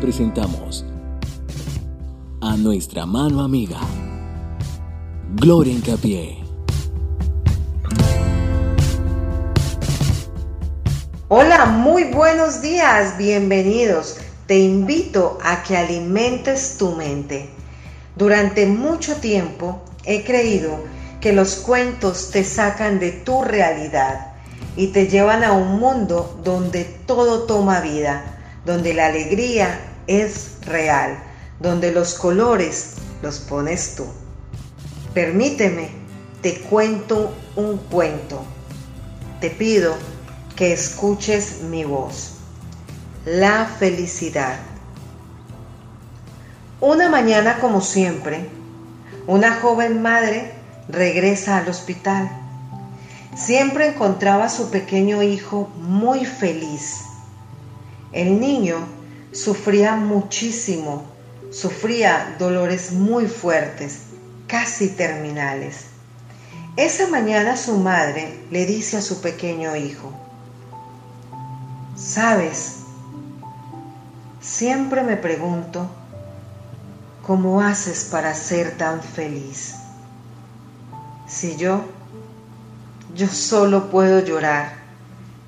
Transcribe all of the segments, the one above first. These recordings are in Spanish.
presentamos a nuestra mano amiga, Gloria Incapié. Hola, muy buenos días, bienvenidos. Te invito a que alimentes tu mente. Durante mucho tiempo he creído que los cuentos te sacan de tu realidad y te llevan a un mundo donde todo toma vida, donde la alegría es real, donde los colores los pones tú. Permíteme, te cuento un cuento. Te pido que escuches mi voz. La felicidad. Una mañana como siempre, una joven madre regresa al hospital. Siempre encontraba a su pequeño hijo muy feliz. El niño sufría muchísimo, sufría dolores muy fuertes, casi terminales. Esa mañana su madre le dice a su pequeño hijo, ¿sabes? Siempre me pregunto, ¿cómo haces para ser tan feliz? Si yo, yo solo puedo llorar,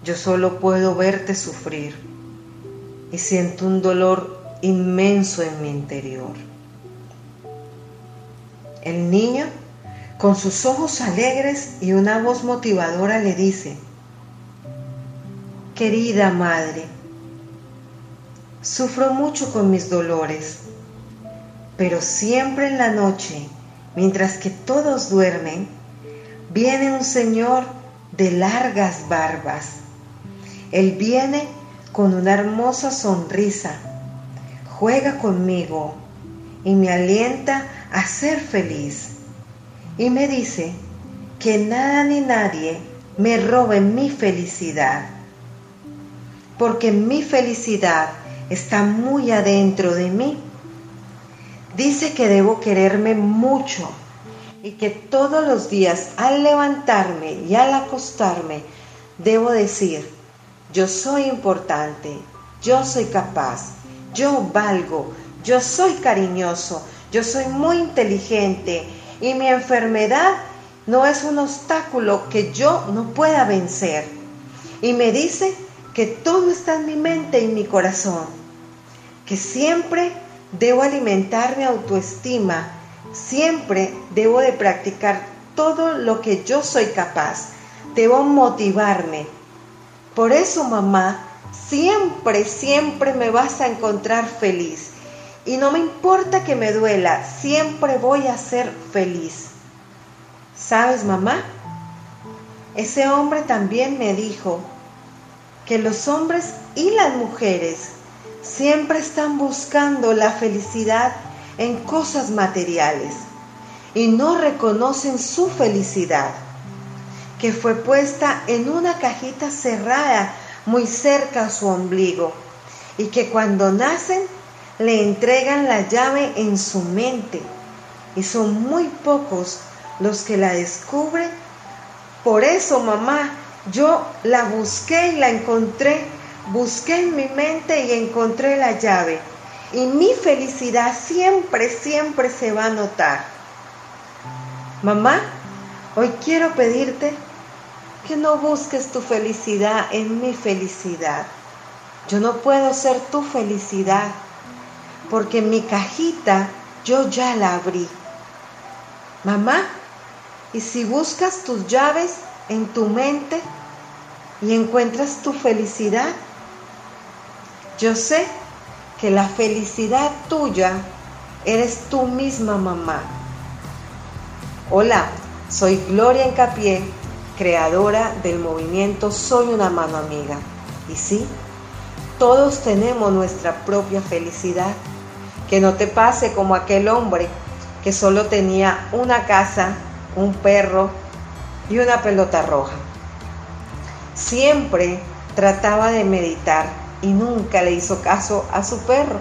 yo solo puedo verte sufrir y siento un dolor inmenso en mi interior. El niño, con sus ojos alegres y una voz motivadora, le dice, Querida madre, sufro mucho con mis dolores, pero siempre en la noche Mientras que todos duermen, viene un señor de largas barbas. Él viene con una hermosa sonrisa, juega conmigo y me alienta a ser feliz. Y me dice que nada ni nadie me robe mi felicidad, porque mi felicidad está muy adentro de mí Dice que debo quererme mucho y que todos los días al levantarme y al acostarme debo decir, yo soy importante, yo soy capaz, yo valgo, yo soy cariñoso, yo soy muy inteligente y mi enfermedad no es un obstáculo que yo no pueda vencer. Y me dice que todo está en mi mente y mi corazón, que siempre Debo alimentar mi autoestima. Siempre debo de practicar todo lo que yo soy capaz. Debo motivarme. Por eso, mamá, siempre, siempre me vas a encontrar feliz. Y no me importa que me duela, siempre voy a ser feliz. ¿Sabes, mamá? Ese hombre también me dijo que los hombres y las mujeres siempre están buscando la felicidad en cosas materiales y no reconocen su felicidad, que fue puesta en una cajita cerrada muy cerca a su ombligo y que cuando nacen le entregan la llave en su mente y son muy pocos los que la descubren. Por eso, mamá, yo la busqué y la encontré Busqué en mi mente y encontré la llave. Y mi felicidad siempre, siempre se va a notar. Mamá, hoy quiero pedirte que no busques tu felicidad en mi felicidad. Yo no puedo ser tu felicidad porque mi cajita yo ya la abrí. Mamá, y si buscas tus llaves en tu mente y encuentras tu felicidad, yo sé que la felicidad tuya eres tú misma, mamá. Hola, soy Gloria Encapié, creadora del movimiento Soy una mano amiga. Y sí, todos tenemos nuestra propia felicidad. Que no te pase como aquel hombre que solo tenía una casa, un perro y una pelota roja. Siempre trataba de meditar y nunca le hizo caso a su perro.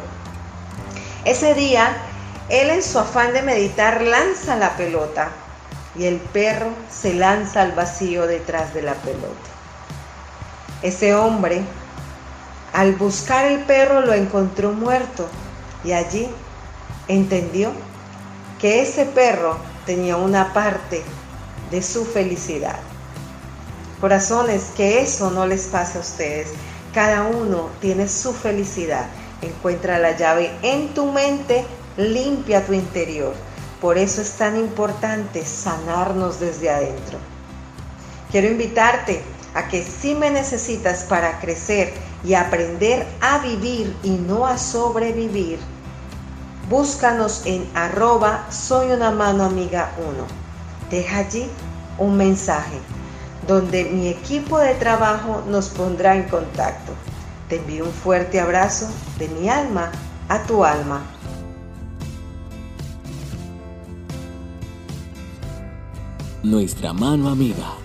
Ese día, él en su afán de meditar lanza la pelota y el perro se lanza al vacío detrás de la pelota. Ese hombre Al buscar el perro lo encontró muerto y allí entendió que ese perro tenía una parte de su felicidad. Corazones, que eso no les pase a ustedes. Cada uno tiene su felicidad. Encuentra la llave en tu mente, limpia tu interior. Por eso es tan importante sanarnos desde adentro. Quiero invitarte a que si me necesitas para crecer y aprender a vivir y no a sobrevivir, búscanos en arroba soy una mano amiga 1. Deja allí un mensaje donde mi equipo de trabajo nos pondrá en contacto. Te envío un fuerte abrazo de mi alma a tu alma. Nuestra mano amiga.